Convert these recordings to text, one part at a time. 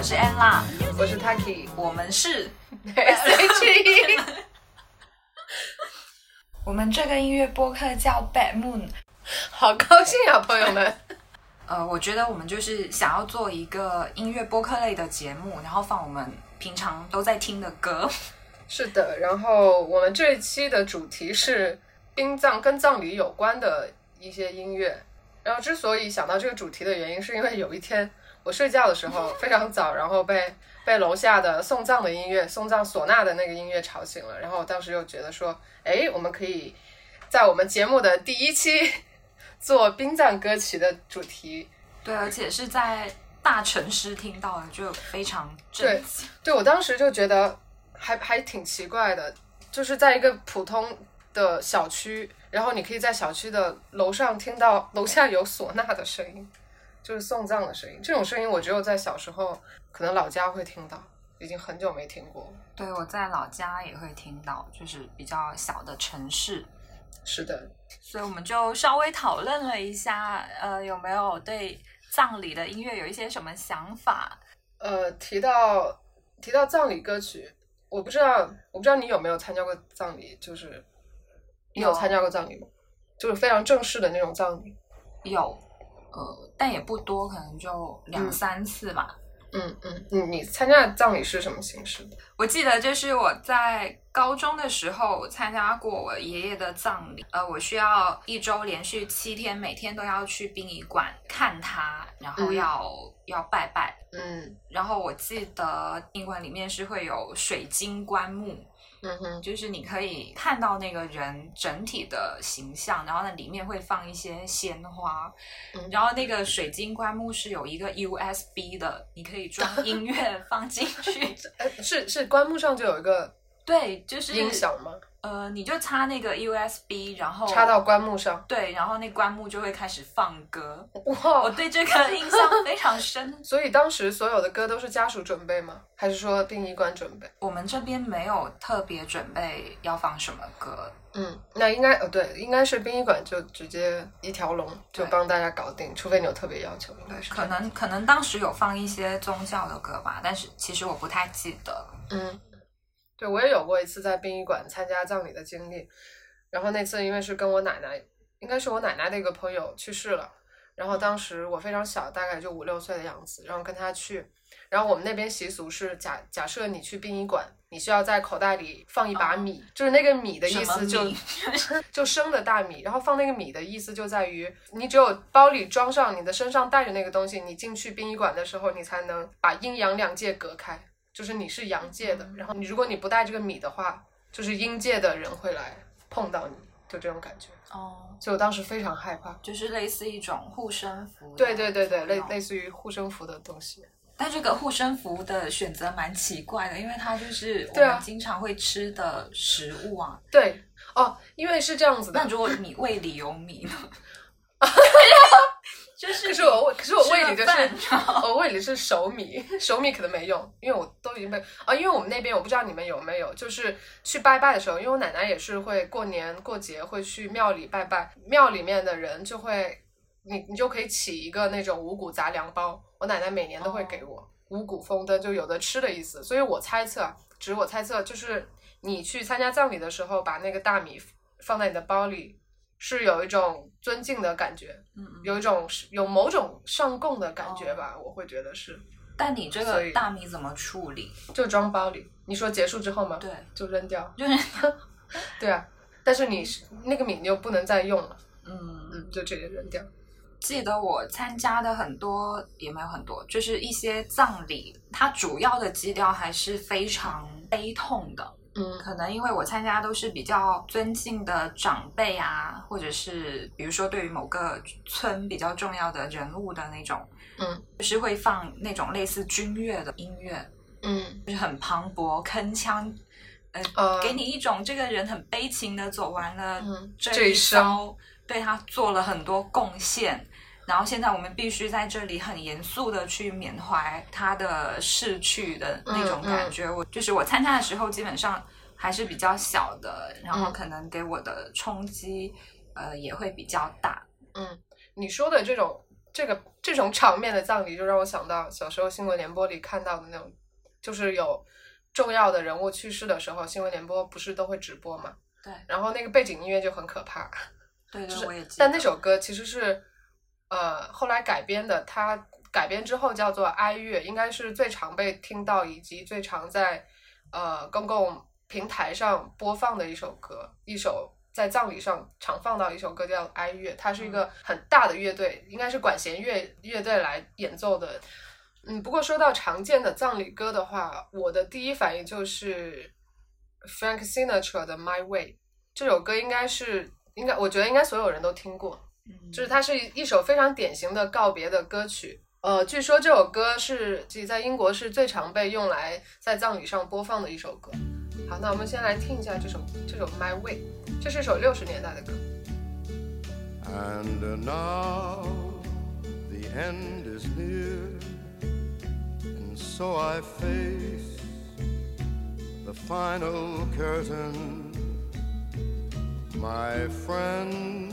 我是 Anla，我是 Taki，我们是 S H E。我们这个音乐播客叫 Bad Moon。好高兴啊，朋友们！呃，我觉得我们就是想要做一个音乐播客类的节目，然后放我们平常都在听的歌。是的，然后我们这一期的主题是殡葬跟葬礼有关的一些音乐。然后之所以想到这个主题的原因，是因为有一天我睡觉的时候 非常早，然后被被楼下的送葬的音乐、送葬唢呐的那个音乐吵醒了。然后我当时又觉得说，哎，我们可以在我们节目的第一期 做殡葬歌曲的主题。对，而且是在大城市听到的，就非常震惊。对我当时就觉得还还挺奇怪的，就是在一个普通的小区，然后你可以在小区的楼上听到楼下有唢呐的声音，就是送葬的声音。这种声音我只有在小时候可能老家会听到，已经很久没听过。对，我在老家也会听到，就是比较小的城市。是的，所以我们就稍微讨论了一下，呃，有没有对葬礼的音乐有一些什么想法？呃，提到提到葬礼歌曲，我不知道我不知道你有没有参加过葬礼，就是你有有参加过葬礼吗？就是非常正式的那种葬礼。有，呃，但也不多，可能就两嗯三次吧。嗯嗯，你你参加的葬礼是什么形式的？我记得就是我在高中的时候参加过我爷爷的葬礼，呃，我需要一周连续七天，每天都要去殡仪馆看他，然后嗯要、要拜拜。嗯然后我记得殡仪馆里面是会有水晶棺木，嗯哼就是你可以看到那个人整体的形象，然后呢里面会放一些鲜花，嗯然后那个水晶棺木是有一个 USB 的，你可以装 音乐放进去。哎，是是，棺木上就有一个对，就是音响吗？呃，你就插那个 USB，然后插到棺木上。对，然后那棺木就会开始放歌。哇我！对这个印象非常深。所以当时所有的歌都是家属准备吗？还是说殡仪馆准备？我们这边没有特别准备要放什么歌，嗯，那应该呃对，应该是殡仪馆就直接一条龙就帮大家搞定，除非你有特别要求，应该是可能可能当时有放一些宗教的歌吧，但是其实我不太记得。嗯，对我也有过一次在殡仪馆参加葬礼的经历，然后那次因为是跟我奶奶，应该是我奶奶的一个朋友去世了，然后当时我非常小，大概就五六岁的样子，然后跟他去，然后我们那边习俗是假假设你去殡仪馆，你需要在口袋里放一把米，就是那个米的意思就 就生的大米，然后放那个米的意思就在于你只有包里装上你的身上带着那个东西，你进去殡仪馆的时候，你才能把阴阳两界隔开，就是你是阳界的，然后你如果你不带这个米的话，就是阴界的人会来碰到你，就这种感觉。哦，所以我当时非常害怕。就是类似一种护身符。对对对对，类类。似于护身符的东西。但这个护身符的选择蛮奇怪的，因为它就是我们经常会吃的食物啊。对哦，因为是这样子的那。如果你胃里有米呢？就是可是我胃，可是我胃里的是，我胃里是熟米，熟米可能没用，因为我都已经被啊，因为我们那边我不知道你们有没有，就是去拜拜的时候，因为我奶奶也是会过年过节会去庙里拜拜，庙里面的人就会，你你就可以起一个那种五谷杂粮包，我奶奶每年都会给我、五谷丰登，就有的吃的意思，所以我猜测，啊，只是我猜测，就是你去参加葬礼的时候，把那个大米放在你的包里。是有一种尊敬的感觉，有一种有某种上供的感觉吧，我会觉得是，但你这个大米怎么处理？就装包里。你说结束之后吗？对，就扔掉。就是对啊，但是你是那个米你又不能再用了，嗯，嗯，就直接扔掉。记得我参加的很多也没有很多，就是一些葬礼，它主要的基调还是非常悲痛的。嗯可能因为我参加都是比较尊敬的长辈啊，或者是比如说对于某个村比较重要的人物的那种，嗯，就是会放那种类似军乐的音乐，嗯就是很磅礴、铿锵，呃，呃，给你一种这个人很悲情的走完了嗯这一这一生，对他做了很多贡献。然后现在我们必须在这里很严肃的去缅怀他的逝去的那种感觉。我就是我参加的时候，基本上还是比较小的，然后嗯可能给我的冲击，呃，也会比较大。嗯，你说的这种这个这种场面的葬礼，就让我想到小时候新闻联播里看到的那种，就是有重要的人物去世的时候，新闻联播不是都会直播嘛？对，然后那个背景音乐就很可怕。对对，我也记得。但那首歌其实是呃后来改编的，它改编之后叫做哀乐，应该是最常被听到以及最常在呃公共平台上播放的一首歌，一首。在葬礼上常放到一首歌叫《哀乐》，它是一个很大的乐队，应该是管弦乐乐队来演奏的。嗯，不过说到常见的葬礼歌的话，我的第一反应就是 Frank Sinatra 的《My Way》这首歌，应该是应该我觉得应该所有人都听过，就是它是一首非常典型的告别的歌曲。呃，据说这首歌是即在英国是最常被用来在葬礼上播放的一首歌。好，那我们先来听一下这首这首《My Way》。这是首六十年代的歌。And now the end is near, and so I face the final curtain. My friend,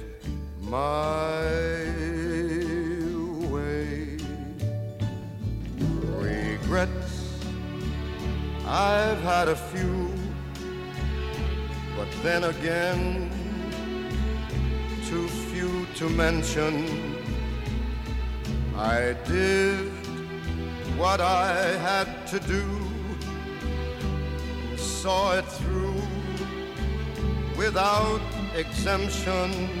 my way. Regrets, I've had a few, but then again, too few to mention. I did what I had to do, saw it through without exemption.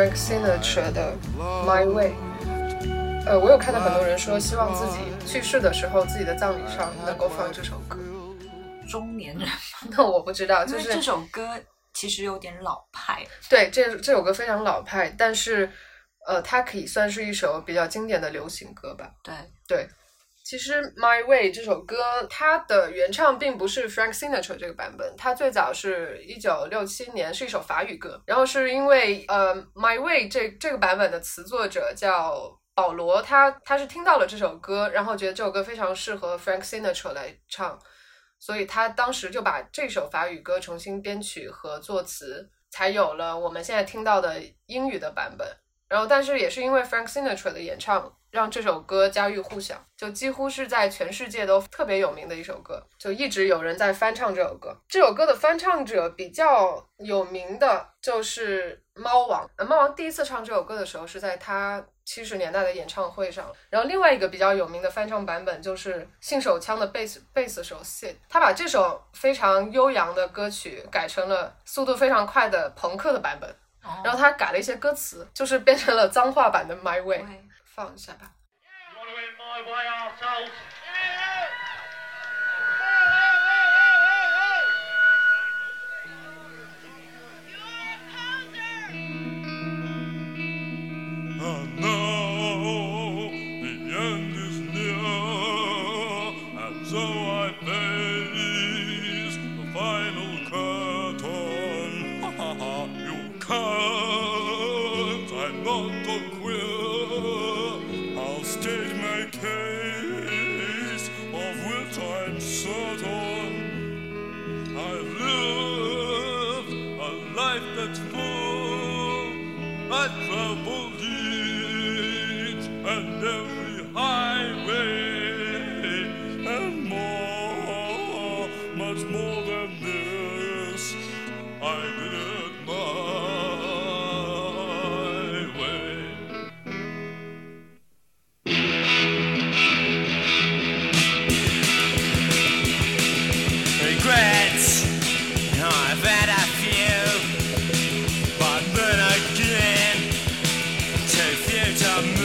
Frank Sinatra 的 My Way，呃，我有看到很多人说，希望自己去世的时候，自己的葬礼上能够放这首歌。中年人，那我不知道，就是这首歌其实有点老派。对，这这首歌非常老派，但是呃，它可以算是一首比较经典的流行歌吧。对对。其实《My Way》这首歌，它的原唱并不是 Frank Sinatra 这个版本，它最早是一九六七年，是一首法语歌。然后是因为呃，《My Way》这这个版本的词作者叫保罗，他他是听到了这首歌，然后觉得这首歌非常适合 Frank Sinatra 来唱，所以他当时就把这首法语歌重新编曲和作词，才有了我们现在听到的英语的版本。然后，但是也是因为 Frank Sinatra 的演唱。让这首歌家喻户晓，就几乎是在全世界都特别有名的一首歌，就一直有人在翻唱这首歌。这首歌的翻唱者比较有名的就是猫王。猫王第一次唱这首歌的时候是在他七十年代的演唱会上。然后另外一个比较有名的翻唱版本就是信手枪的贝斯贝斯手 Sid，他把这首非常悠扬的歌曲改成了速度非常快的朋克的版本，然后他改了一些歌词，就是变成了脏话版的 My Way。放一下吧。Later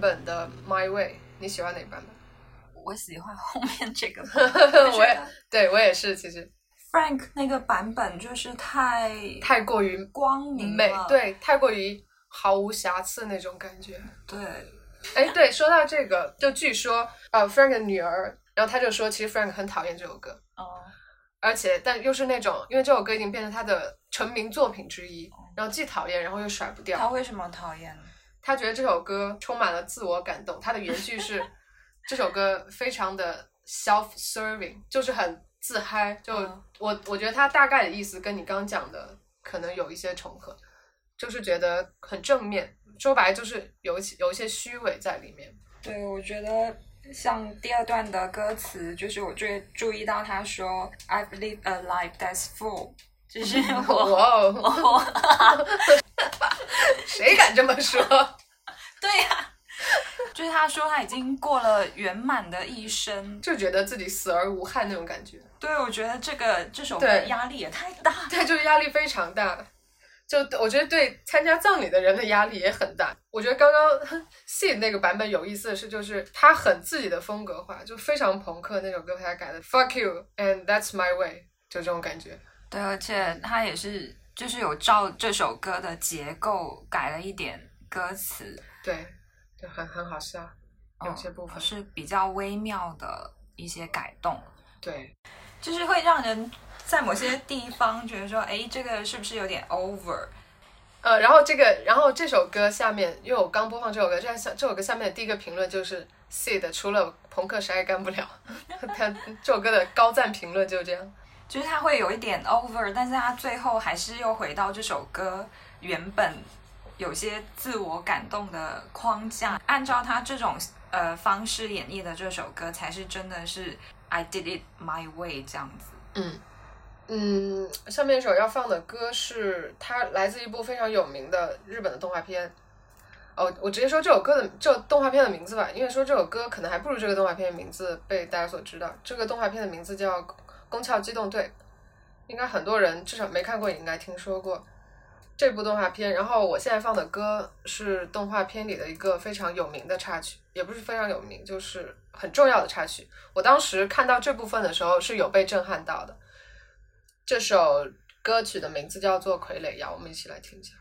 版本的 My Way，你喜欢哪个版我喜欢后面这个版本？本，我也对我也是，其实 Frank 那个版本就是太太过于光明美，，对，太过于毫无瑕疵那种感觉。对，哎，对，说到这个，就据说呃，Frank 的女儿，然后他就说，其实 Frank 很讨厌这首歌，哦，而且但又是那种，因为这首歌已经变成他的成名作品之一，然后既讨厌，然后又甩不掉他。为什么讨厌？他觉得这首歌充满了自我感动，他的原句是这首歌非常的 self-serving，就是很自嗨。就、嗯我我觉得他大概的意思跟你刚讲的可能有一些重合，就是觉得很正面，说白了就是有一些有一些虚伪在里面。对，我觉得像第二段的歌词，就是我最注意到他说 "I've lived a life that's full"，就是 我我 谁敢这么说？对呀、就是他说他已经过了圆满的一生。就觉得自己死而无憾那种感觉。对，我觉得这个这首歌对压力也太大。对，就是压力非常大。就我觉得对参加葬礼的人的压力也很大。我觉得刚刚 C 那个版本有意思的是，就是他很自己的风格化，就非常朋克那首歌，他改的 Fuck you and that's my way，就这种感觉。对，而且他也是就是有照这首歌的结构改了一点歌词，对，就很很好笑，有些部分。是比较微妙的一些改动，对，就是会让人在某些地方觉得说，哎，这个是不是有点 over？呃，然后这个，然后这首歌下面，因为我刚播放这首歌，这下这首歌下面的第一个评论就是 Sid 除了朋克啥也干不了，他这首歌的高赞评论就是这样。就是它会有一点 over，但是它最后还是又回到这首歌原本有些自我感动的框架，按照他这种呃方式演绎的这首歌，才是真的是 I did it my way 这样子。嗯嗯，下面一首要放的歌是它来自一部非常有名的日本的动画片。哦，我直接说这首歌的这动画片的名字吧，因为说这首歌可能还不如这个动画片的名字被大家所知道。这个动画片的名字叫《宫壳机动队》，应该很多人至少没看过也应该听说过这部动画片。然后我现在放的歌是动画片里的一个非常有名的插曲，也不是非常有名，就是很重要的插曲。我当时看到这部分的时候是有被震撼到的。这首歌曲的名字叫做《傀儡谣》，我们一起来听一下。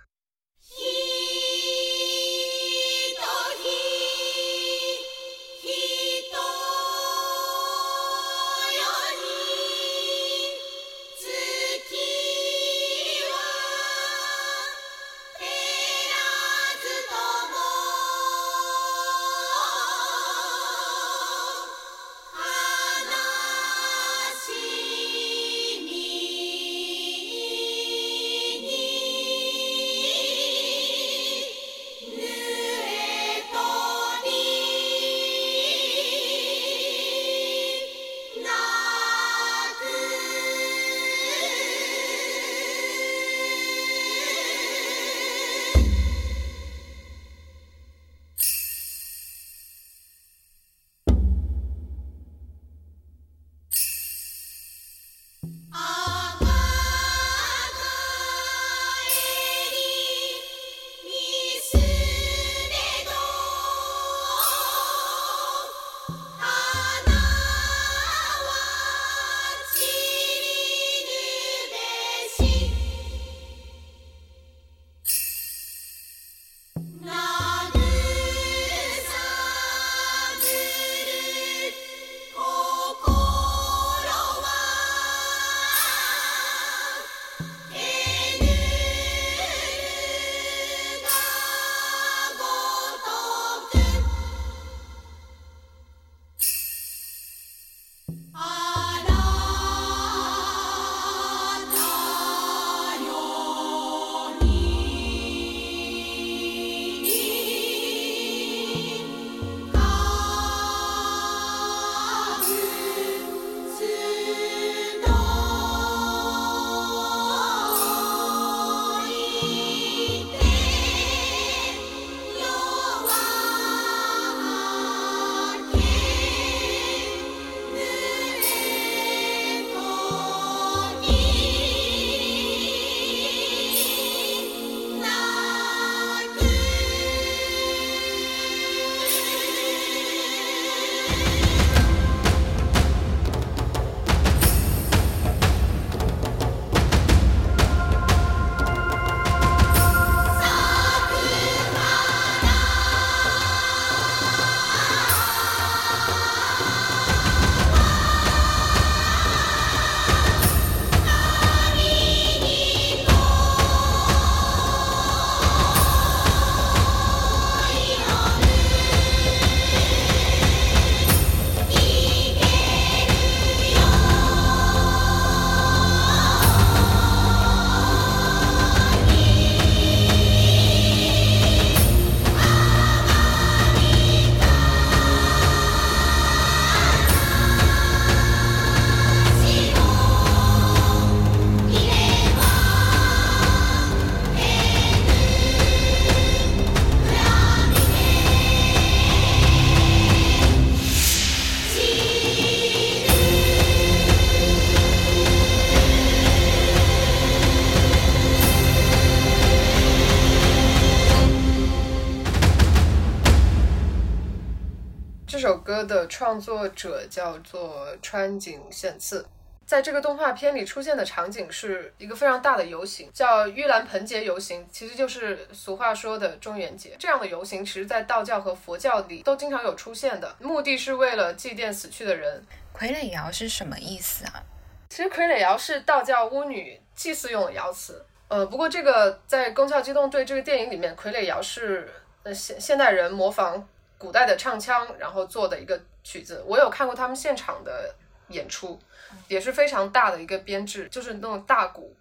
这首歌的创作者叫做川井宪次。在这个动画片里出现的场景是一个非常大的游行，叫盂兰盆节游行，其实就是俗话说的中元节。这样的游行，其实在道教和佛教里都经常有出现的，目的是为了祭奠死去的人。傀儡摇是什么意思啊？其实傀儡窑是道教巫女祭祀用的窑瓷。呃，不过这个在《宫壳机动队》这个电影里面，傀儡窑是呃现现代人模仿古代的唱腔，然后做的一个曲子。我有看过他们现场的演出，也是非常大的一个编制，就是那种大鼓，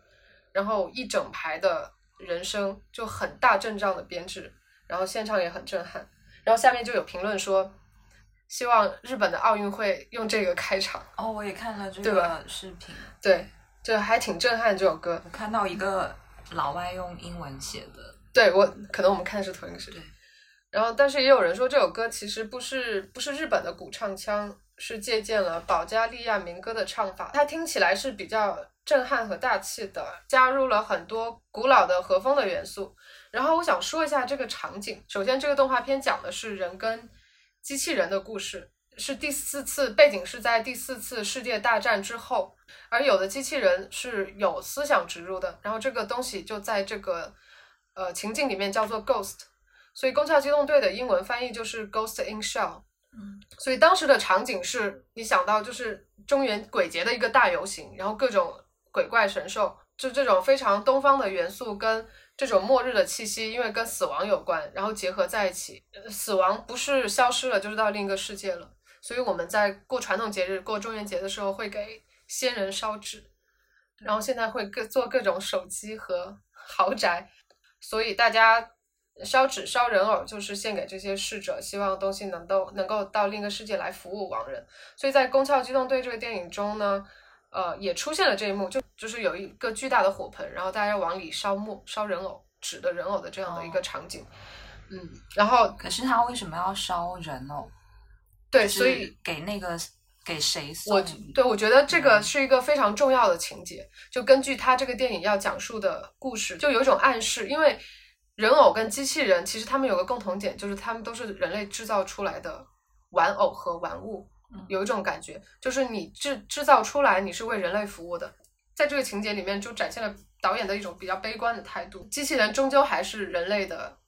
然后一整排的人声，就很大阵仗的编制，然后现场也很震撼。然后下面就有评论说，希望日本的奥运会用这个开场。哦，我也看了这个视频，对，就还挺震撼这首歌。我看到一个老外用英文写的，对我可能我们看的是同一个视频对。然后，但是也有人说这首歌其实不是不是日本的古唱腔，是借鉴了保加利亚民歌的唱法，它听起来是比较震撼和大气的，加入了很多古老的和风的元素。然后我想说一下这个场景，首先这个动画片讲的是人跟机器人的故事，是第四次背景是在第四次世界大战之后，而有的机器人是有思想植入的，然后这个东西就在这个呃情境里面叫做 ghost，所以《攻壳机动队》的英文翻译就是 ghost in shell。嗯，所以当时的场景是你想到就是中原鬼节的一个大游行，然后各种鬼怪神兽，就这种非常东方的元素跟这种末日的气息，因为跟死亡有关，然后结合在一起。呃死亡不是消失了，就是到另一个世界了。所以我们在过传统节日、过中元节的时候，会给先人烧纸，然后现在会各做各种手机和豪宅，所以大家烧纸烧人偶就是献给这些逝者，希望东西能够能够到另一个世界来服务亡人。所以在《宫壳机动队》这个电影中呢，呃，也出现了这一幕，就就是有一个巨大的火盆，然后大家往里烧木、烧人偶、纸的人偶的这样的一个场景。嗯，然后可是他为什么要烧人偶？对，所以给那个给谁送？我对我觉得这个是一个非常重要的情节，就根据他这个电影要讲述的故事，就有一种暗示，因为人偶跟机器人其实他们有个共同点，就是他们都是人类制造出来的玩偶和玩物嗯，有一种感觉，就是你制制造出来，你是为人类服务的，在这个情节里面就展现了导演的一种比较悲观的态度，机器人终究还是人类的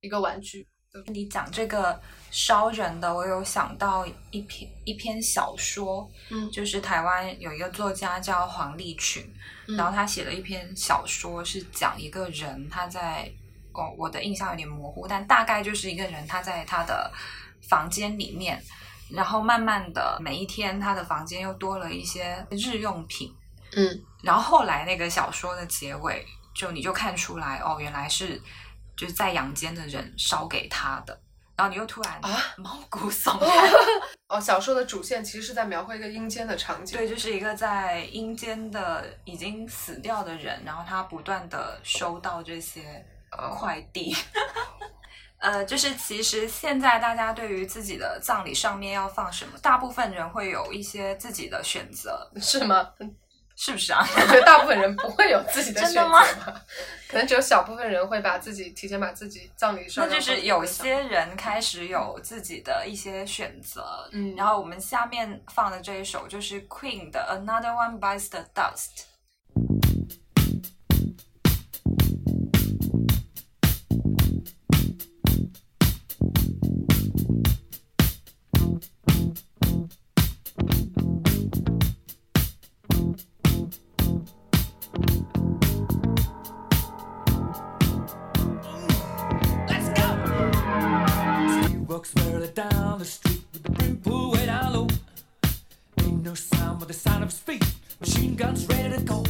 一个玩具。你讲这个烧人的，我有想到一篇一篇小说，嗯就是台湾有一个作家叫黄立群，嗯然后他写了一篇小说，是讲一个人他在哦，我的印象有点模糊，但大概就是一个人他在他的房间里面，然后慢慢的每一天他的房间又多了一些日用品，嗯然后后来那个小说的结尾，就你就看出来哦，原来是就是在阳间的人烧给他的，然后你又突然啊 毛骨悚 然。哦，小说的主线其实是在描绘一个阴间的场景。对，就是一个在阴间的已经死掉的人，然后他不断的收到这些哦快递。呃，就是其实现在大家对于自己的葬礼上面要放什么，大部分人会有一些自己的选择，是吗？是不是啊？我觉得大部分人不会有自己的选择吧，可能只有小部分人会把自己提前把自己葬礼上那就是有些人开始有自己的一些选择，嗯然后我们下面放的这一首就是 Queen 的 Another One Bites the Dust。Guns ready to go.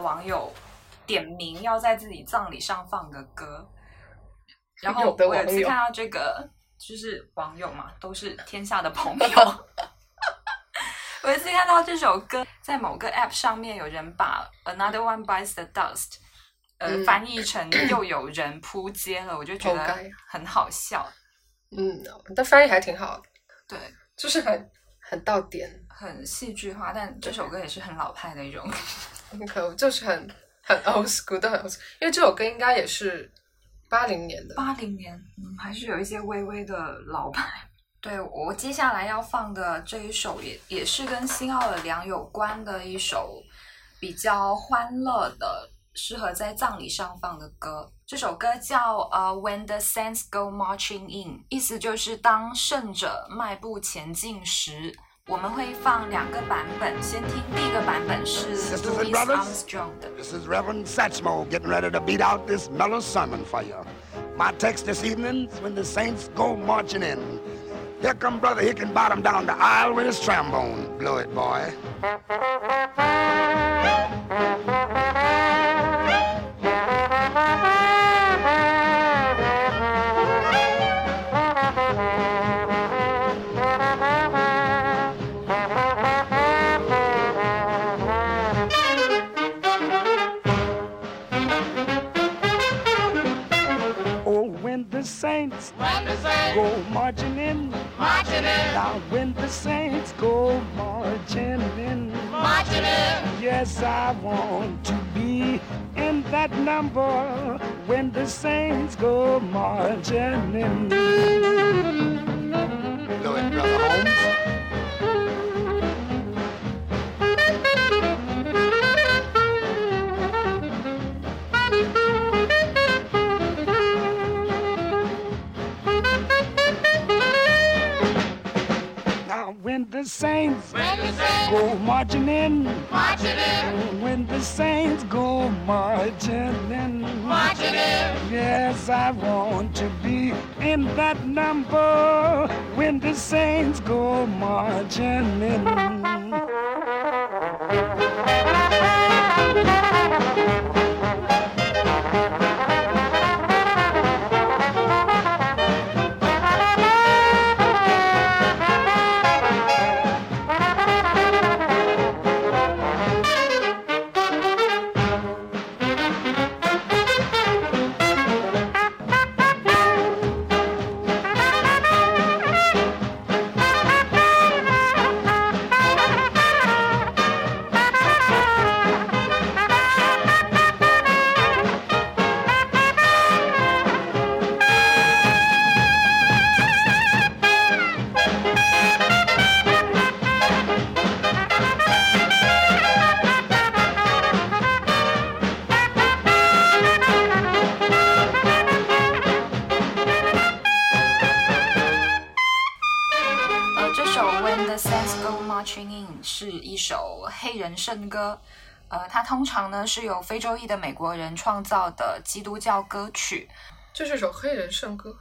的网友点名要在自己葬礼上放的歌，然后我有一次看到这个，就是网友嘛，都是天下的朋友。我有一次看到这首歌在某个 App 上面，有人把 Another One Bites the Dust，呃，嗯。翻译成又有人扑街了，我就觉得很好笑。嗯，但翻译还挺好。的，对，就是很很到点，很戏剧化，但这首歌也是很老派的一种。很可就是很很 old school，都很 old school，因为这首歌应该也是八零年的，八零年，嗯，还是有一些微微的老派。对我接下来要放的这一首也也是跟新奥尔良有关的一首比较欢乐的，适合在葬礼上放的歌。这首歌叫呃《When the Saints Go Marching In》，意思就是当圣者迈步前进时。我们会放两个版本，先听第一个版本是 Sisters and Louis brothers Armstrong 的。 This is Reverend Satchmo getting ready to beat out this mellow sermon for you. My text this evening is when the saints go marching in. Here come Brother Hickenbottom down the aisle with his trombone. Blow it, boy. Saints go marching in, marching in. Yes, I want to be in that number when the saints go marching in. Blow it, brother Holmes. When the saints, go marching in, marching in. When the saints go marching in, marching in. Yes, I want to be in that number when the saints go marching in. 圣歌，呃，它通常呢是由非洲裔的美国人创造的基督教歌曲。这是首黑人圣歌。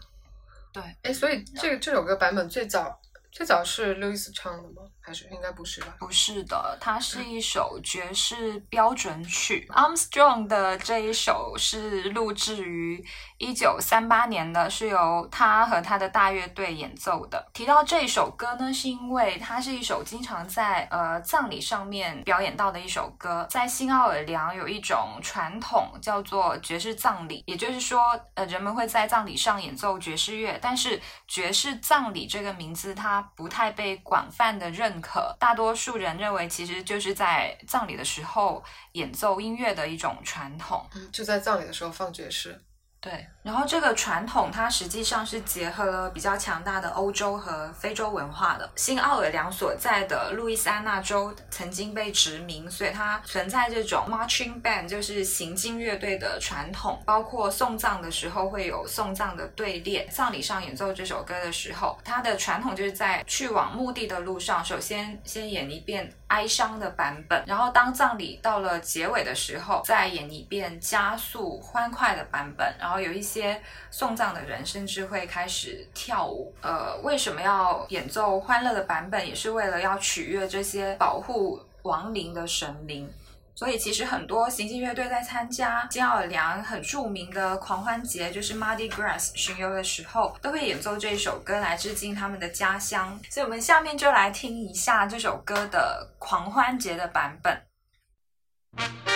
对，哎，所以这个这首歌版本最早最早是 Louis 唱的吗？还是应该不是吧？不是的，它是一首爵士标准曲。Armstrong 的这一首是录制于一九三八年的，是由他和他的大乐队演奏的。提到这一首歌呢，是因为它是一首经常在呃葬礼上面表演到的一首歌。在新奥尔良有一种传统叫做爵士葬礼，也就是说，呃，人们会在葬礼上演奏爵士乐，但是爵士葬礼这个名字它不太被广泛的认可，大多数人认为其实就是在葬礼的时候演奏音乐的一种传统。嗯，就在葬礼的时候放爵士。对，然后这个传统它实际上是结合了比较强大的欧洲和非洲文化的。新奥尔良所在的路易斯安那州曾经被殖民，所以它存在这种 marching band，就是行进乐队的传统。包括送葬的时候会有送葬的队列，葬礼上演奏这首歌的时候，它的传统就是在去往墓地的路上，首先先演一遍哀伤的版本，然后当葬礼到了结尾的时候，再演一遍加速欢快的版本。然后有一些些送葬的人甚至会开始跳舞。呃，为什么要演奏欢乐的版本？也是为了要取悦这些保护亡灵的神灵。所以其实很多行进乐队在参加新奥尔良很著名的狂欢节，就是 Mardi Gras 巡游的时候，都会演奏这首歌来致敬他们的家乡。所以我们下面就来听一下这首歌的狂欢节的版本。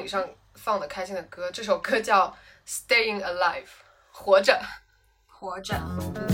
以上放的开心的歌。这首歌叫《Staying Alive》，活着。活着。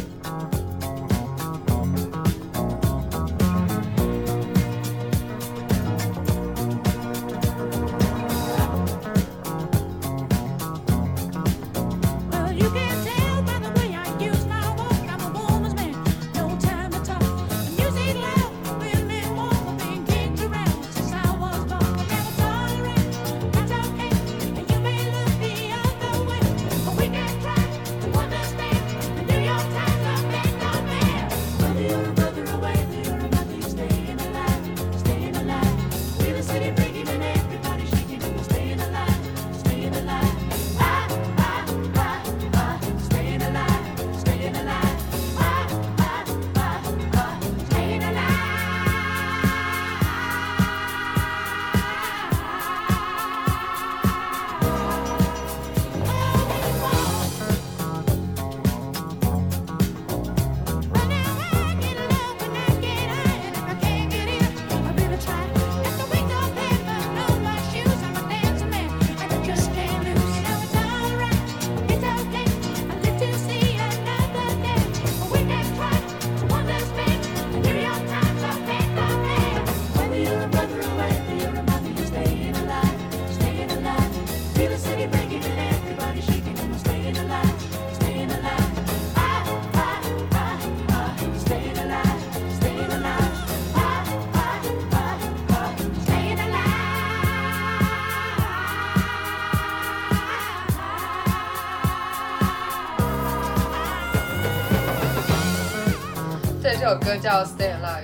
歌叫《Stay Alive》，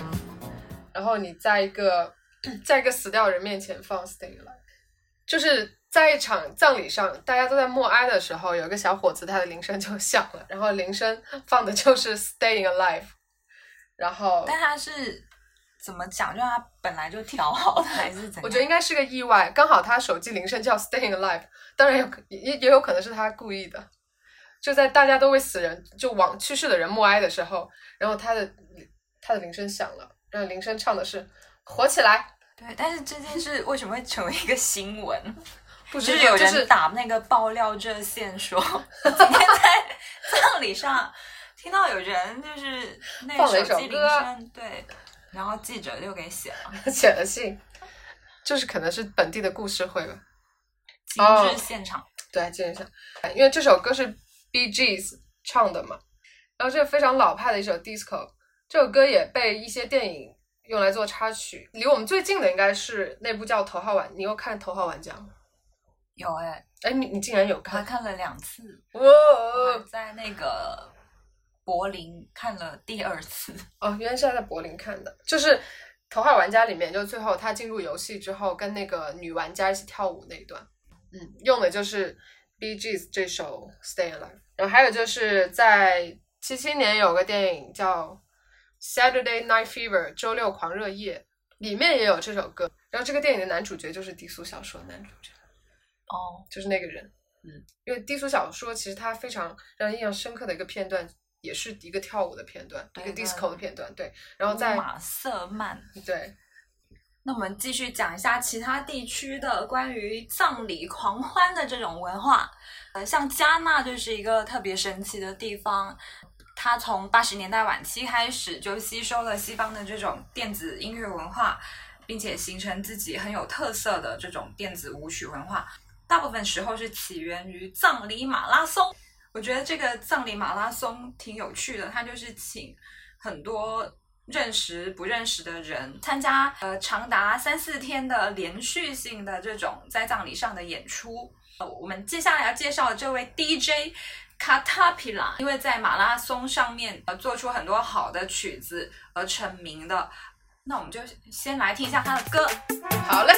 然后你在一个在一个死掉人面前放《Stay Alive》，就是在一场葬礼上，大家都在默哀的时候，有一个小伙子他的铃声就响了，然后铃声放的就是《Staying Alive》，然后但他是怎么讲？就他本来就调好的，还是怎样？我觉得应该是个意外，刚好他手机铃声叫 Staying Alive，当然有也也有可能是他故意的，就在大家都为死人就往去世的人默哀的时候，然后他的他的铃声响了，然后铃声唱的是火起来，对，但是这件事为什么会成为一个新闻？不知就是有就是人打那个爆料热线说，今天在 葬礼上听到有人就是那首歌声，对，然后记者就给写了 写了信，就是可能是本地的故事会吧。今哦日现场。对，见一下，因为这首歌是 Gees 唱的嘛。然后这个非常老派的一首 disco，这首歌也被一些电影用来做插曲。离我们最近的应该是那部叫《头号玩》，你有看《头号玩家》吗？有哎、哎，你你竟然有看？看了两次，哇我还在那个柏林看了第二次。哦，原来是在柏林看的，就是《头号玩家》里面，就最后他进入游戏之后，跟那个女玩家一起跳舞那一段，嗯，用的就是 Gees 这首《Stay Alive》。然后还有就是在七七年有个电影叫《Saturday Night Fever》周六狂热夜，里面也有这首歌。然后这个电影的男主角就是低俗小说的男主角，哦，就是那个人。嗯，因为低俗小说其实它非常让人印象深刻的一个片段，也是一个跳舞的片段，一个 disco 的片段。对，然后在马瑟曼。对，那我们继续讲一下其他地区的关于葬礼狂欢的这种文化。呃，像加纳就是一个特别神奇的地方，它从八十年代晚期开始就吸收了西方的这种电子音乐文化，并且形成自己很有特色的这种电子舞曲文化。大部分时候是起源于葬礼马拉松。我觉得这个葬礼马拉松挺有趣的，它就是请很多认识不认识的人参加，呃，长达三四天的连续性的这种在葬礼上的演出。呃我们接下来要介绍的这位 DJ。卡塔皮拉，因为在马拉松上面呃做出很多好的曲子而成名的，那我们就先来听一下他的歌。好嘞。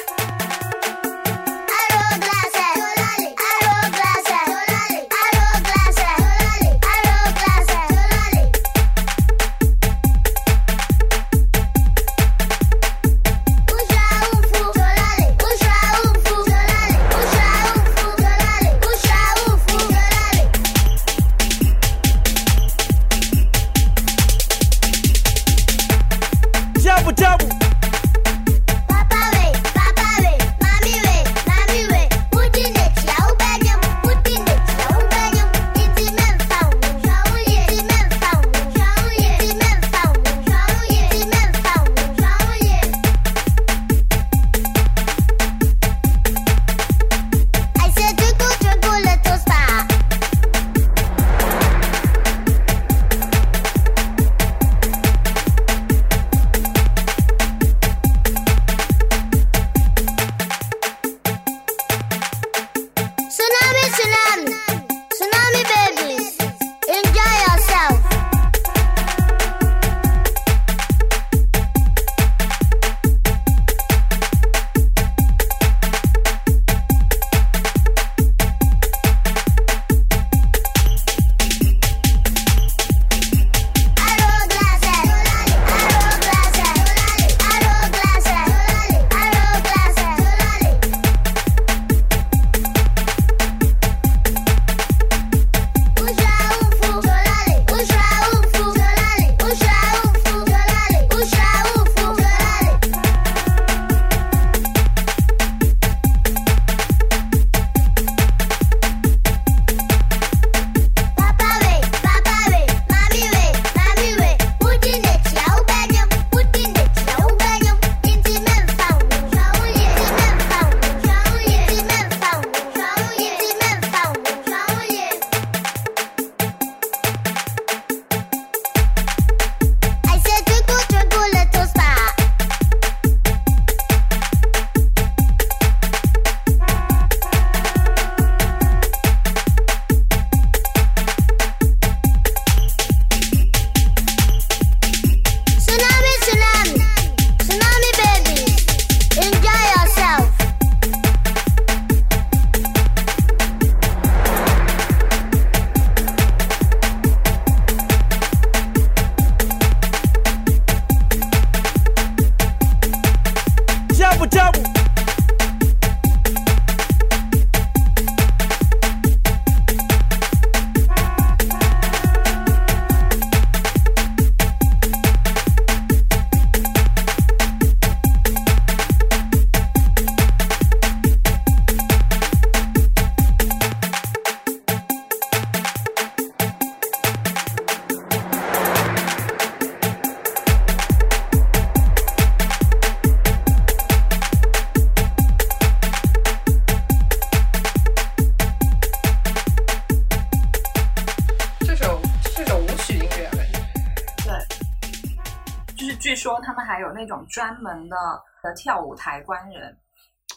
那种专门的的跳舞台观人，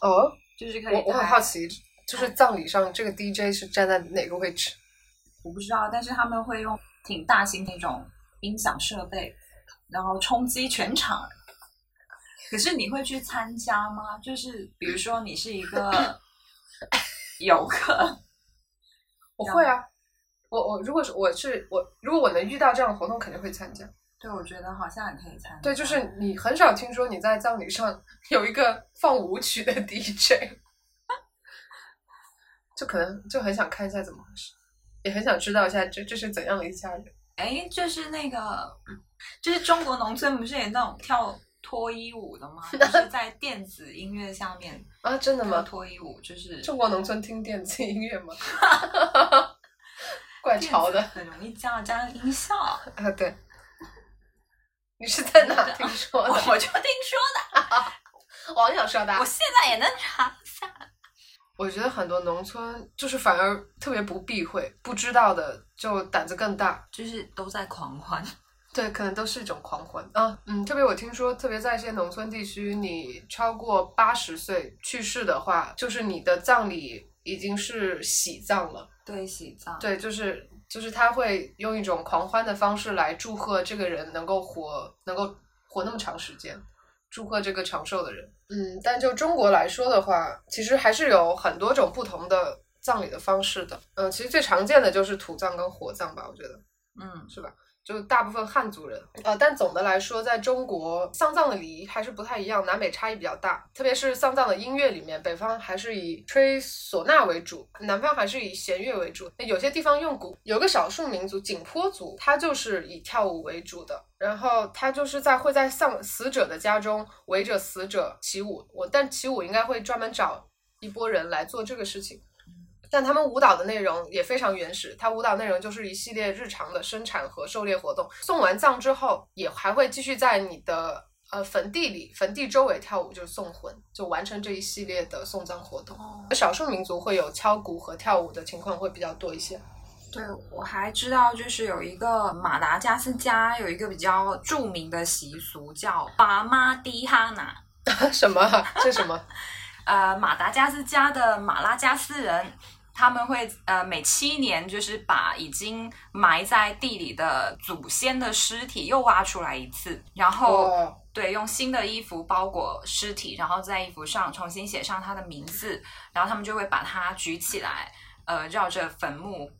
哦，就是可以我我很好奇，就是葬礼上这个 DJ 是站在哪个位置？我不知道，但是他们会用挺大型那种音响设备，然后冲击全场。可是你会去参加吗？就是比如说你是一个 游客，我会啊，我我如果是我是我，如果我能遇到这样的活动，肯定会参加。对我觉得好像也可以参加。对，就是你很少听说你在葬礼上 有一个放舞曲的 DJ，就可能就很想看一下怎么回事，也很想知道一下这这是怎样的一家人。哎，就是那个，就是中国农村不是有那种跳脱衣舞的吗？就是在电子音乐下面啊，真的吗？脱衣舞，就是中国农村听电子音乐吗？怪潮的很容易加加音效。啊！对，你是在哪听说的？我就听说的，网友说的。我现在也能查一下。我觉得很多农村就是反而特别不避讳，不知道的就胆子更大。就是都在狂欢，对，可能都是一种狂欢啊。嗯，特别我听说，特别在一些农村地区，你超过八十岁去世的话，就是你的葬礼已经是喜葬了。对喜葬，对，就是就是他会用一种狂欢的方式来祝贺这个人能够活，能够活那么长时间，祝贺这个长寿的人。嗯，但就中国来说的话，其实还是有很多种不同的葬礼的方式的。嗯，其实最常见的就是土葬跟火葬吧，我觉得。嗯，是吧？就大部分汉族人，呃，但总的来说，在中国丧葬的礼仪还是不太一样，南北差异比较大。特别是丧葬的音乐里面，北方还是以吹唢呐为主，南方还是以弦乐为主。那有些地方用鼓，有个少数民族景颇族，他就是以跳舞为主的。然后他就是在会在丧死者的家中围着死者起舞，我但起舞应该会专门找一拨人来做这个事情。但他们舞蹈的内容也非常原始，它舞蹈内容就是一系列日常的生产和狩猎活动。送完葬之后，也还会继续在你的呃坟地里、坟地周围跳舞，就是送魂，就完成这一系列的送葬活动。少数民族会有敲鼓和跳舞的情况会比较多一些。对我还知道，就是有一个马达加斯加有一个比较著名的习俗叫巴马蒂哈纳，什么啊？这什么？呃，马达加斯加的马拉加斯人，他们会呃每七年就是把已经埋在地里的祖先的尸体又挖出来一次，然后、哦对用新的衣服包裹尸体，然后在衣服上重新写上他的名字，然后他们就会把它举起来，呃，绕着坟墓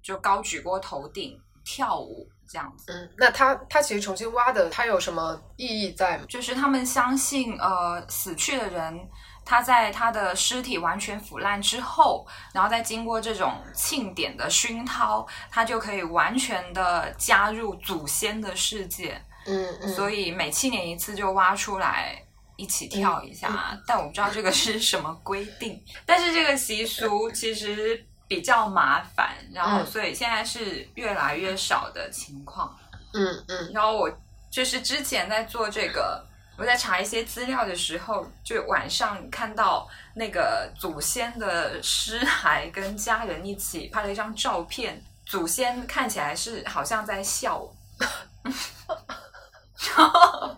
就高举过头顶跳舞这样子。嗯，那他他其实重新挖的，他有什么意义在吗？就是他们相信，呃，死去的人，他在他的尸体完全腐烂之后，然后再经过这种庆典的熏陶，他就可以完全的加入祖先的世界。嗯嗯，所以每七年一次就挖出来。一起跳一下，但我不知道这个是什么规定。但是这个习俗其实比较麻烦，然后嗯所以现在是越来越少的情况。嗯嗯然后我就是之前在做这个，我在查一些资料的时候，就晚上看到那个祖先的尸骸跟家人一起拍了一张照片，祖先看起来是好像在笑，然后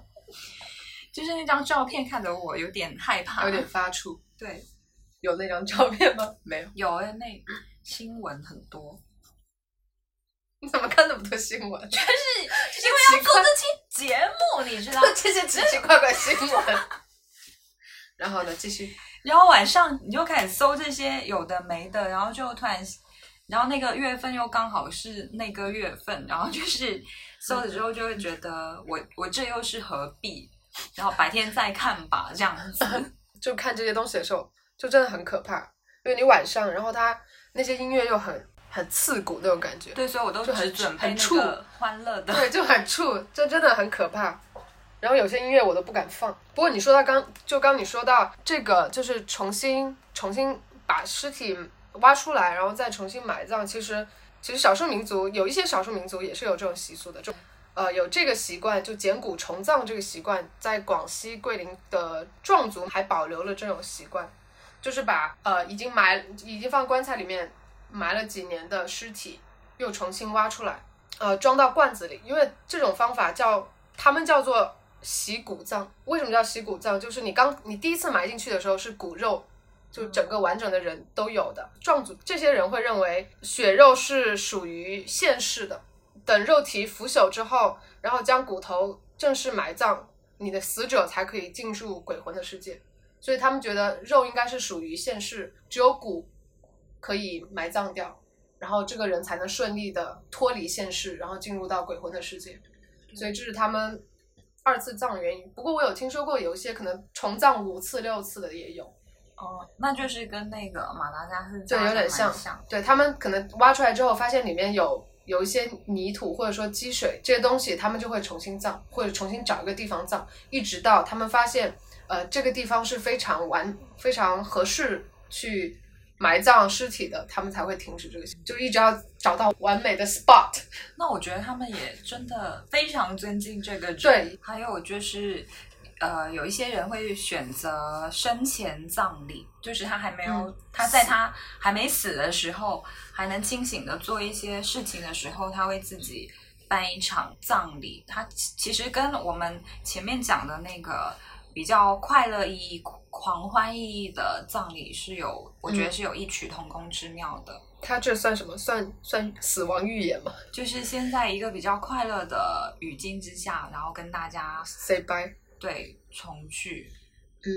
就是那张照片看得我有点害怕，有点发怵。对，有那张照片吗？没有。有诶那新闻很多，你多新闻？就是因因为要做这期节目，你知道。这些奇奇怪怪新闻。然后呢，继续。然后晚上你就开始搜这些有的没的，然后就突然，然后那个月份又刚好是那个月份，然后就是搜了之后就会觉得我 我这又是何必？然后白天再看吧，这样子。就看这些东西的时候，就真的很可怕，因为你晚上，然后它那些音乐又很很刺骨那种感觉，对，所以我都就很只准备那很怵个欢乐的。对，就很怵，就真的很可怕。然后有些音乐我都不敢放。不过你说到刚，就刚你说到这个，就是重新重新把尸体挖出来，然后再重新埋葬。其实其实少数民族有一些少数民族也是有这种习俗的，就呃有这个习惯，就捡骨重葬这个习惯，在广西桂林的壮族还保留了这种习惯，就是把呃已经埋已经放棺材里面埋了几年的尸体又重新挖出来。呃，装到罐子里，因为这种方法叫他们叫做洗骨葬。为什么叫洗骨葬？就是你刚你第一次埋进去的时候是骨肉，就整个完整的人都有的。壮族这些人会认为血肉是属于现世的，等肉体腐朽之后，然后将骨头正式埋葬，你的死者才可以进入鬼魂的世界。所以他们觉得肉应该是属于现世，只有骨可以埋葬掉，然后这个人才能顺利的脱离现世，然后进入到鬼魂的世界。所以这是他们二次葬的原因。不过我有听说过有一些可能重葬五次、六次的也有，哦，那就是跟那个马达加斯对，加对有点像。像。对他们可能挖出来之后，发现里面有有一些泥土或者说积水这些东西，他们就会重新葬，或者重新找一个地方葬，一直到他们发现，呃，这个地方是非常完、非常合适去埋葬尸体的，他们才会停止这个行，就一直要找到完美的 spot。那我觉得他们也真的非常尊敬这个对。还有就是，呃，有一些人会选择生前葬礼，就是他还没有，嗯他在他还没死的时候，还能清醒的做一些事情的时候，他会自己办一场葬礼。他其其实跟我们前面讲的那个比较快乐意义、狂欢意义的葬礼是有，我觉得是有异曲同工之妙的。他这算什么？算算死亡预言吗就是先在一个比较快乐的语境之下，然后跟大家？Say bye。对重聚。嗯，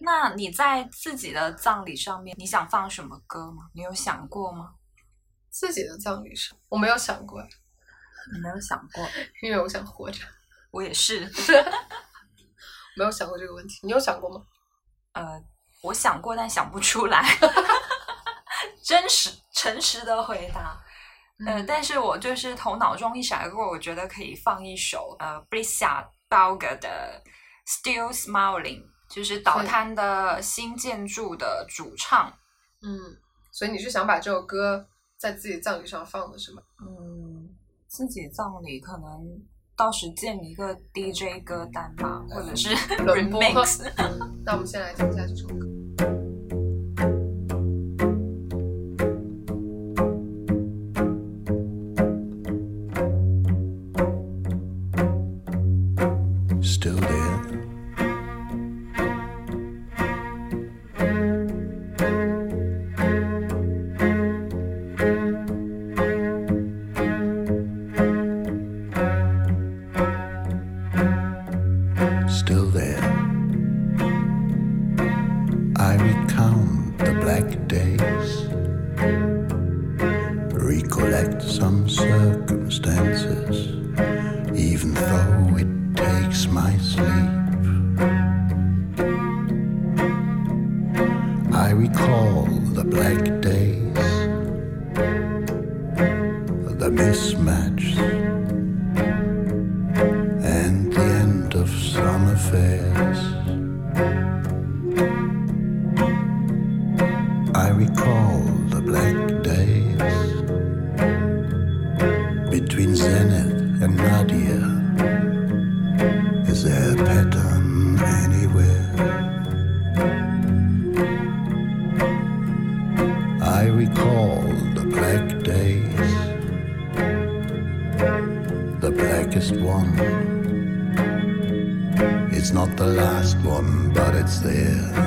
那你在自己的葬礼上面，你想放什么歌吗？你有想过吗？自己的葬礼上我没有想过，你没有想过，因为我想活着，我也是。没有想过这个问题。你有想过吗？呃，我想过，但想不出来。真实诚实的回答。呃，但是我就是头脑中一闪而过，我觉得可以放一首呃 Brisa Balga 的《Still Smiling》，就是岛滩的新建筑的主唱。嗯，所以你是想把这首歌在自己葬礼上放的是吗？嗯，自己葬礼可能到时建一个 DJ 歌单吧，或者是 remix。那我们先来听一下这首歌。The last one, but it's there.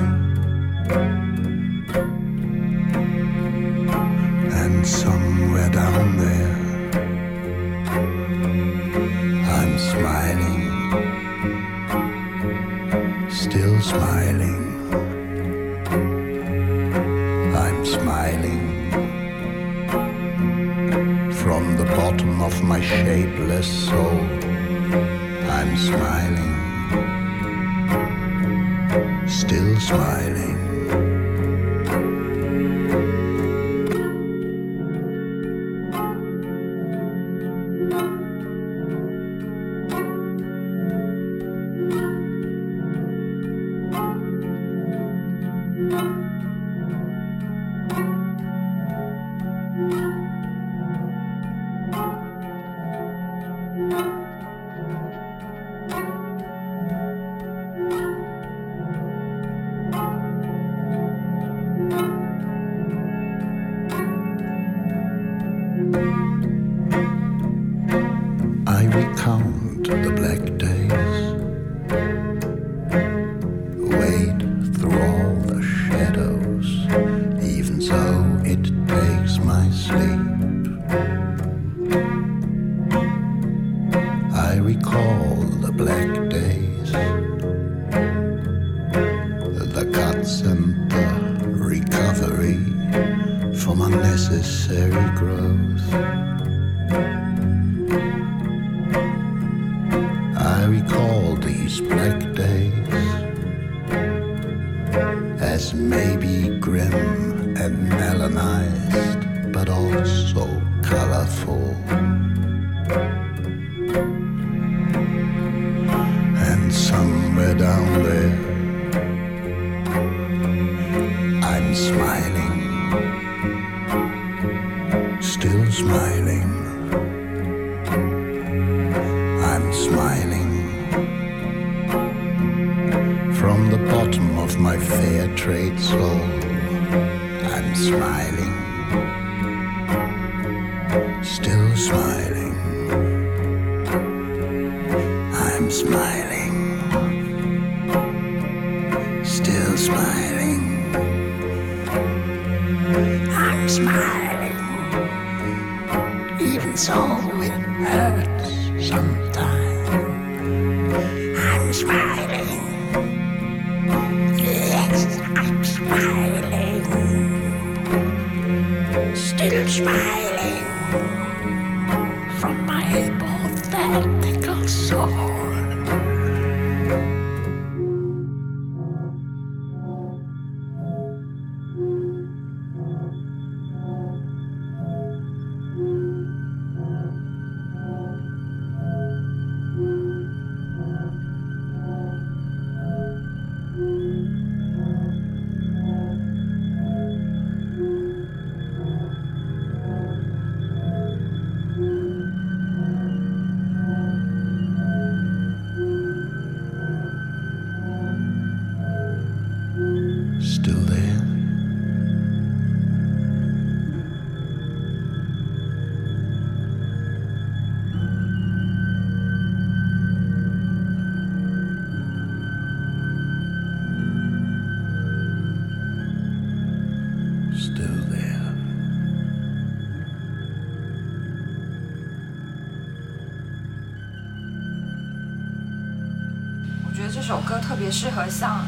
这首歌特别适合像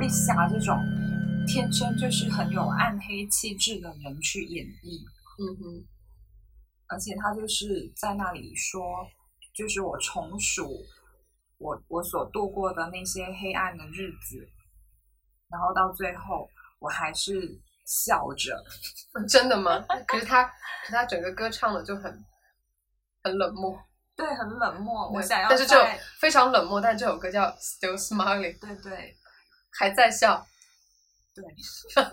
丽霞这种天生就是很有暗黑气质的人去演绎，嗯哼，而且他就是在那里说，就是我重数我我所度过的那些黑暗的日子，然后到最后我还是笑着，真的吗？可是他，可是他整个歌唱的就很很冷漠。对，很冷漠。我想要但是这首在非常冷漠，但这首歌叫 Still Smiling，对对还在笑。对，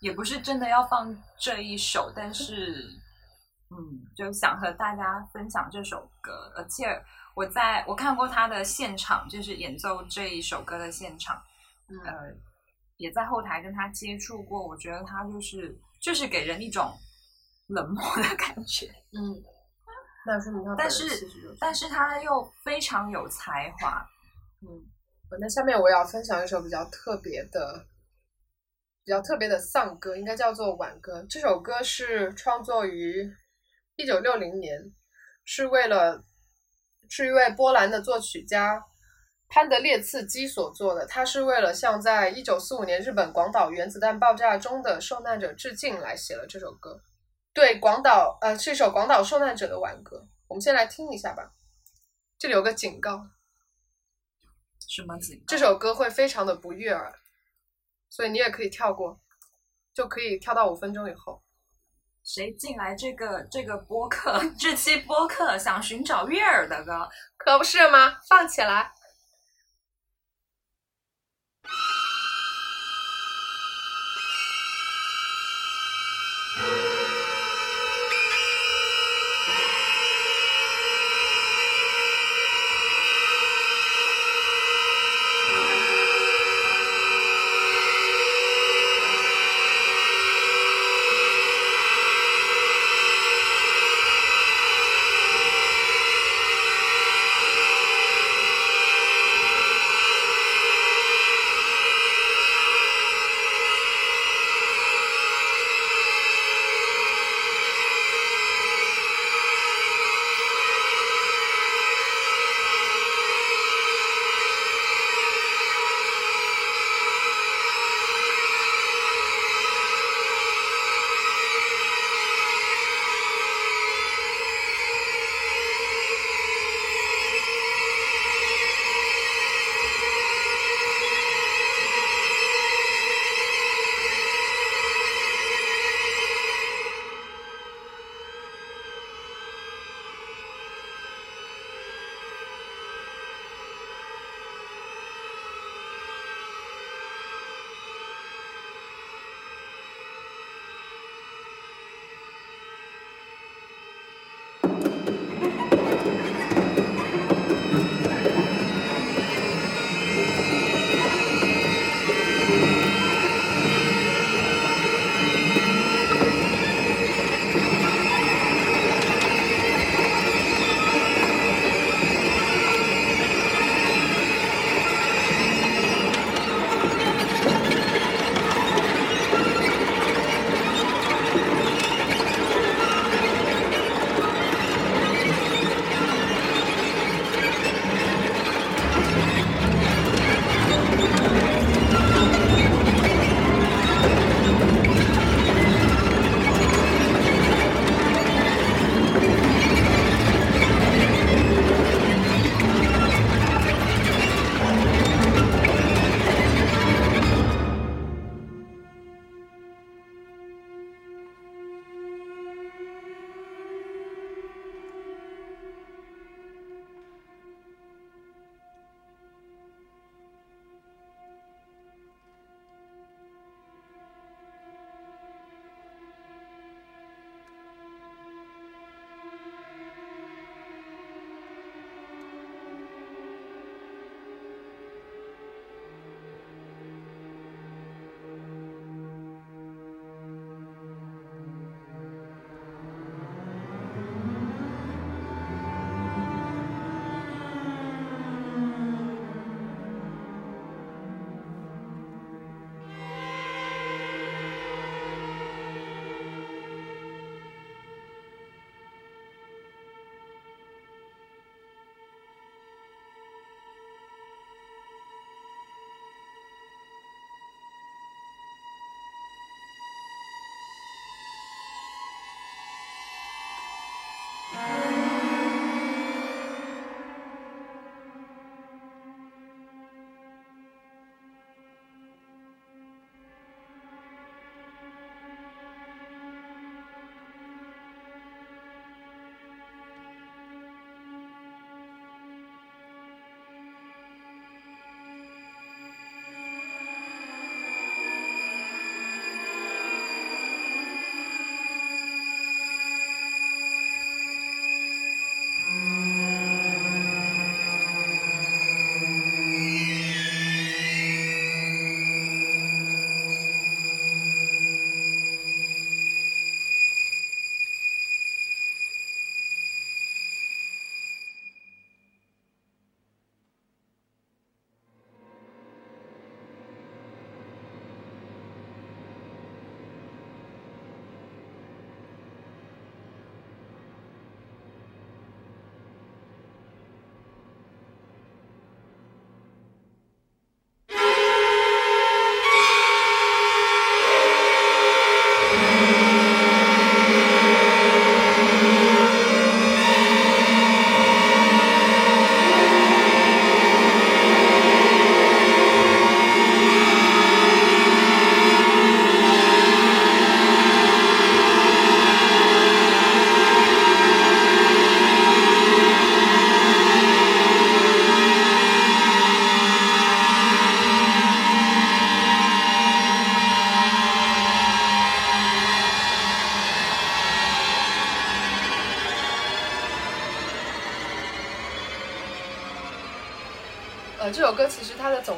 也不是真的要放这一首，但是嗯，就想和大家分享这首歌，而且我在我看过他的现场，就是演奏这一首歌的现场，嗯呃，也在后台跟他接触过，我觉得他就是就是给人一种冷漠的感觉，嗯，那说明他但是但是他又非常有才华，嗯，那下面我要分享一首比较特别的、比较特别的丧歌，应该叫做挽歌。这首歌是创作于一九六零年，是为了是一位波兰的作曲家潘德列茨基所做的。他是为了向在一九四五年日本广岛原子弹爆炸中的受难者致敬来写了这首歌。对广岛，呃，是一首广岛受难者的挽歌。我们先来听一下吧。这里有个警告，什么警告？这首歌会非常的不悦耳，所以你也可以跳过，就可以跳到五分钟以后。谁进来这个这个播客这期播客想寻找悦耳的歌？可不是吗？放起来。「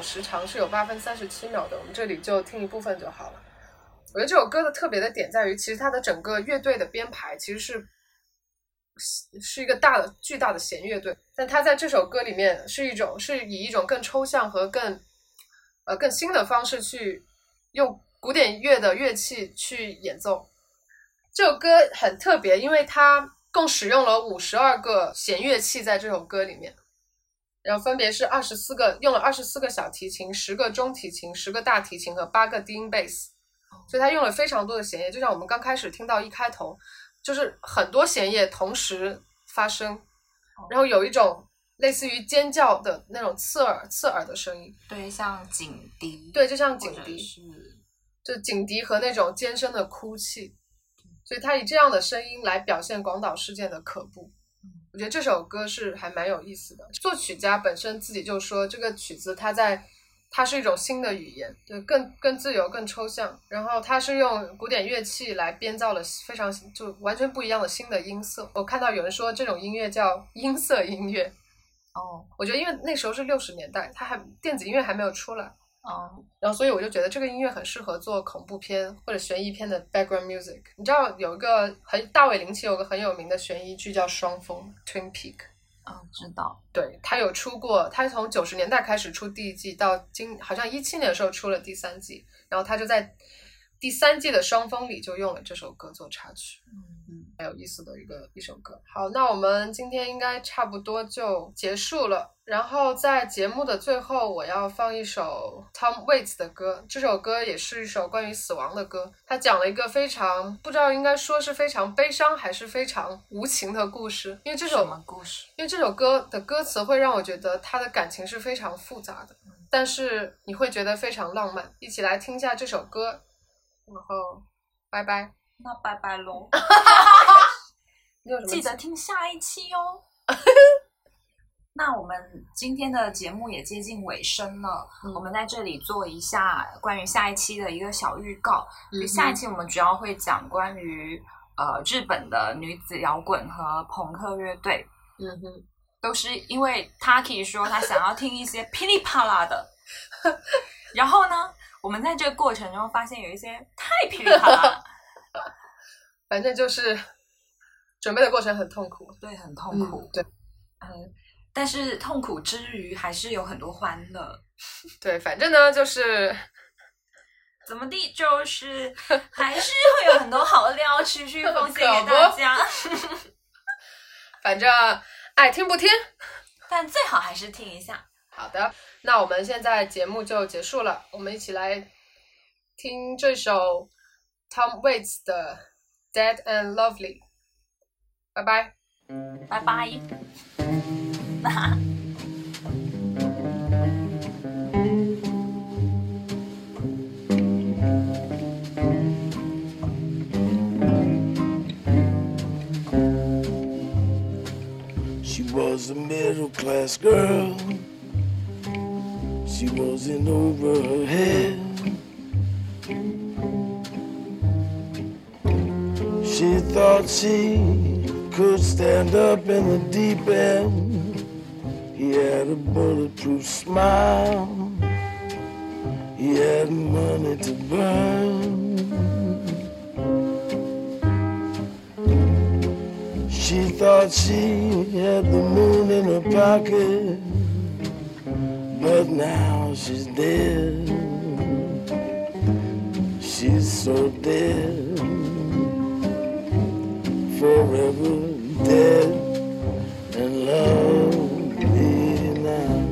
时长是有八分三十七秒的，我们这里就听一部分就好了。我觉得这首歌的特别的点在于，其实它的整个乐队的编排其实是是一个大的巨大的弦乐队，但它在这首歌里面是一种是以一种更抽象和更呃更新的方式去用古典乐的乐器去演奏。这首歌很特别，因为它共使用了五十二个弦乐器在这首歌里面。然后分别是二十四个，用了二十四个小提琴、十个中提琴、十个大提琴和八个低音贝斯，所以他用了非常多的弦乐，就像我们刚开始听到一开头，就是很多弦乐同时发生，然后有一种类似于尖叫的那种刺耳刺耳的声音，对，像警笛，对，就像警笛，是就警笛和那种尖声的哭泣，所以他以这样的声音来表现广岛事件的可怖。我觉得这首歌是还蛮有意思的。作曲家本身自己就说，这个曲子它在它是一种新的语言，对，更更自由、更抽象。然后它是用古典乐器来编造了非常就完全不一样的新的音色。我看到有人说这种音乐叫音色音乐，哦我觉得因为那时候是六十年代，它还电子音乐还没有出来。哦，然后所以我就觉得这个音乐很适合做恐怖片或者悬疑片的 background music。你知道有一个很大卫林奇有个很有名的悬疑剧叫《双峰》（Twin Peak），嗯，知道，对他有出过，他从九十年代开始出第一季，到今好像一七年的时候出了第三季，然后他就在第三季的《双峰》里就用了这首歌做插曲。嗯，很有意思的一个一首歌。好，那我们今天应该差不多就结束了。然后在节目的最后，我要放一首 Tom Waits 的歌。这首歌也是一首关于死亡的歌，它讲了一个非常不知道应该说是非常悲伤还是非常无情的故事。因为这首什么故事？因为这首歌的歌词会让我觉得他的感情是非常复杂的，但是你会觉得非常浪漫。一起来听一下这首歌，然后拜拜。那拜拜喽，记得听下一期哦。那我们今天的节目也接近尾声了，嗯我们在这里做一下关于下一期的一个小预告。嗯下一期我们主要会讲关于呃日本的女子摇滚和朋克乐队，嗯哼，都是因为 Taki 说他想要听一些噼里啪啦的，然后呢，我们在这个过程中发现有一些太噼里啪啦了，反正就是准备的过程很痛苦，对，很痛苦。嗯对嗯，但是痛苦之余还是有很多欢乐。对，反正呢就是怎么地，就是还是会有很多好料持续奉献给大 家，反正爱听不听。但最好还是听一下。好的，那我们现在节目就结束了，我们一起来听这首 Tom Waits 的《dead and lovely. Bye bye. Bye bye. she was a middle class girl. She wasn't over her head. She thought she could stand up in the deep end. He had a bulletproof smile. He had money to burn. She thought she had the moon in her pocket, but now she's dead. She's so dead, forever dead and lovely now.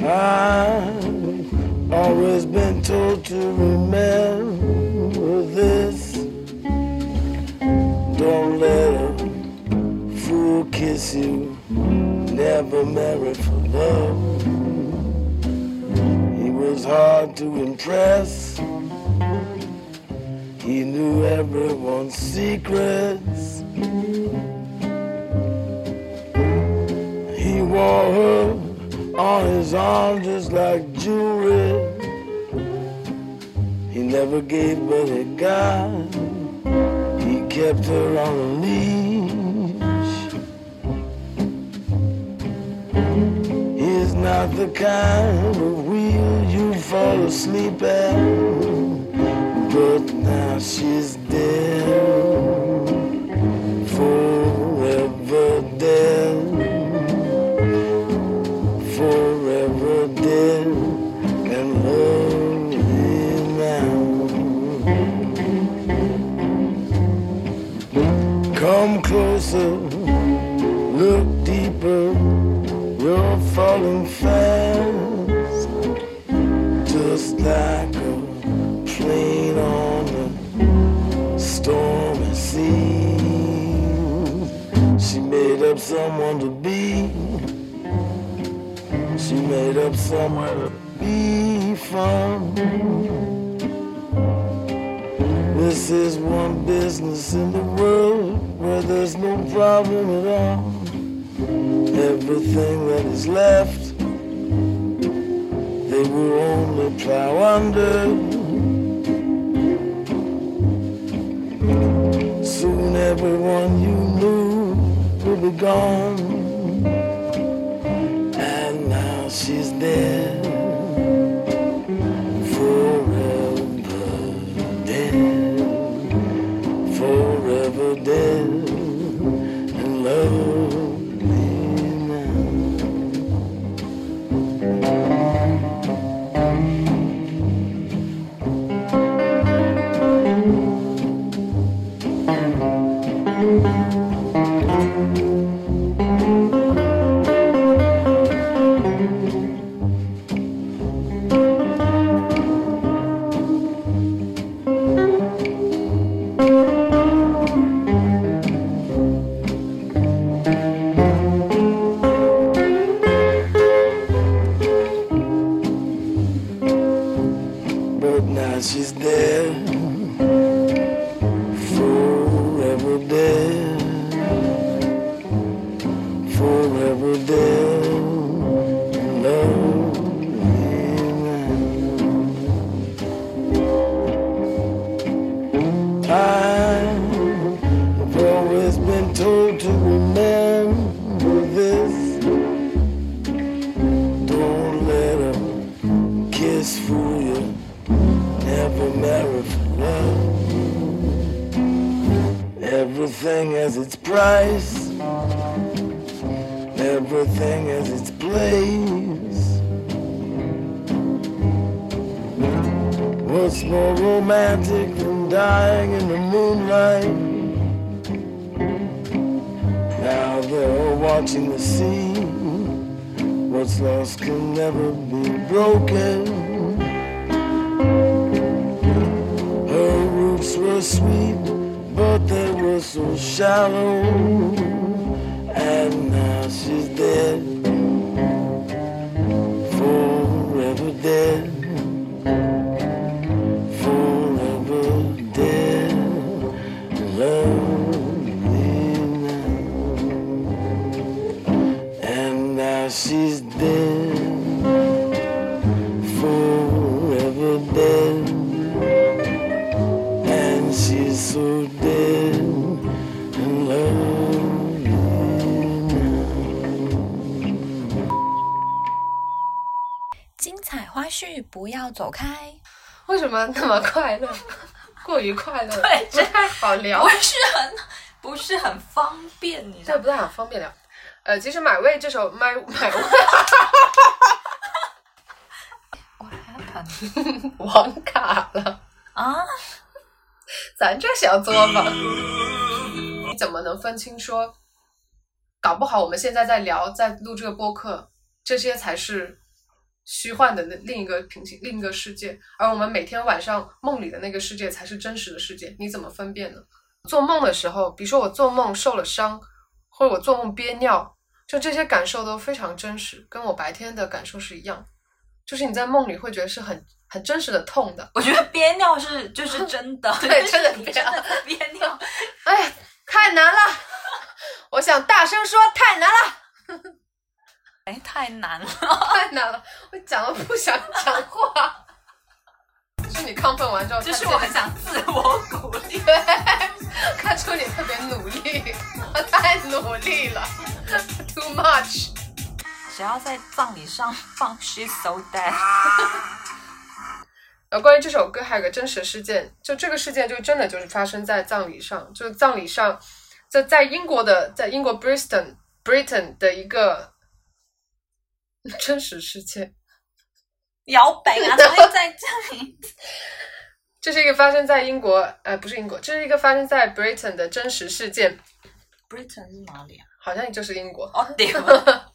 I've always been told to remember this. Don't let a fool kiss you. Never marry for love. He was hard to impress. He knew everyone's secrets. He wore her on his arm just like jewelry. He never gave but he got. He kept her on a leash. He's not the kind of wheel you fall asleep at. But now she's dead, forever dead, forever dead, and lonely now. Come closer, look deeper, you're falling fast, just like someone to be, she made up somewhere to be from. This is one business in the world where there's no problem at all. Everything that is left, they will only plow under. Gone. 走开，为什么那么快乐？过于快乐，对不太好聊。不，是很不是很方便，你知道吗？这不太好方便聊。呃，其实买位这首买买位。我还很网卡了，啊，咱这小作坊，你怎么能分清说，搞不好我们现在在聊，在录这个播客，这些才是虚幻的那另一个平行另一个世界，而我们每天晚上梦里的那个世界才是真实的世界，你怎么分辨呢？做梦的时候，比如说我做梦受了伤，或者我做梦憋尿，就这些感受都非常真实，跟我白天的感受是一样，就是你在梦里会觉得是很很真实的痛的。我觉得憋尿是就是真的，对真的 憋尿。哎，太难了！我想大声说，太难了，哎，太难了。太难了！我讲了不想讲话。是你亢奋完之后，就是我很想自我鼓励。对，看出你特别努力，太努力了，too much。谁要在葬礼上放 She's So Dead？呃，关于这首歌还有个真实事件，就这个事件就真的就是发生在葬礼上，就葬礼上，在在英国的，在英国 Bristol Britain 的一个 真实世界，摇摆啊，怎么会在这里？这是一个发生在英国，呃，不是英国，这是一个发生在 Britain 的真实事件，Britain 是哪里啊？好像就是英国。哦，对了，